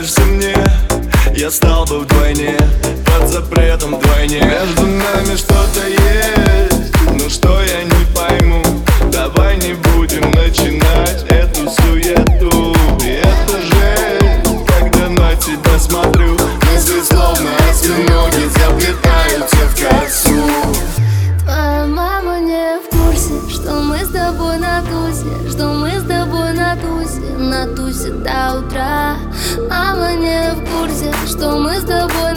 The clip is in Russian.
Нравишься мне Я стал бы вдвойне Под запретом вдвойне Между нами что-то есть Но что я не пойму? Давай не будем начинать эту суету. И это жесть Когда на тебя смотрю Мысли словно осьминоги Заплетаются в косу. Твоя мама не в курсе, что мы с тобой на тусе Что мы с тобой на тусе, на тусе до курсе, что мы с тобой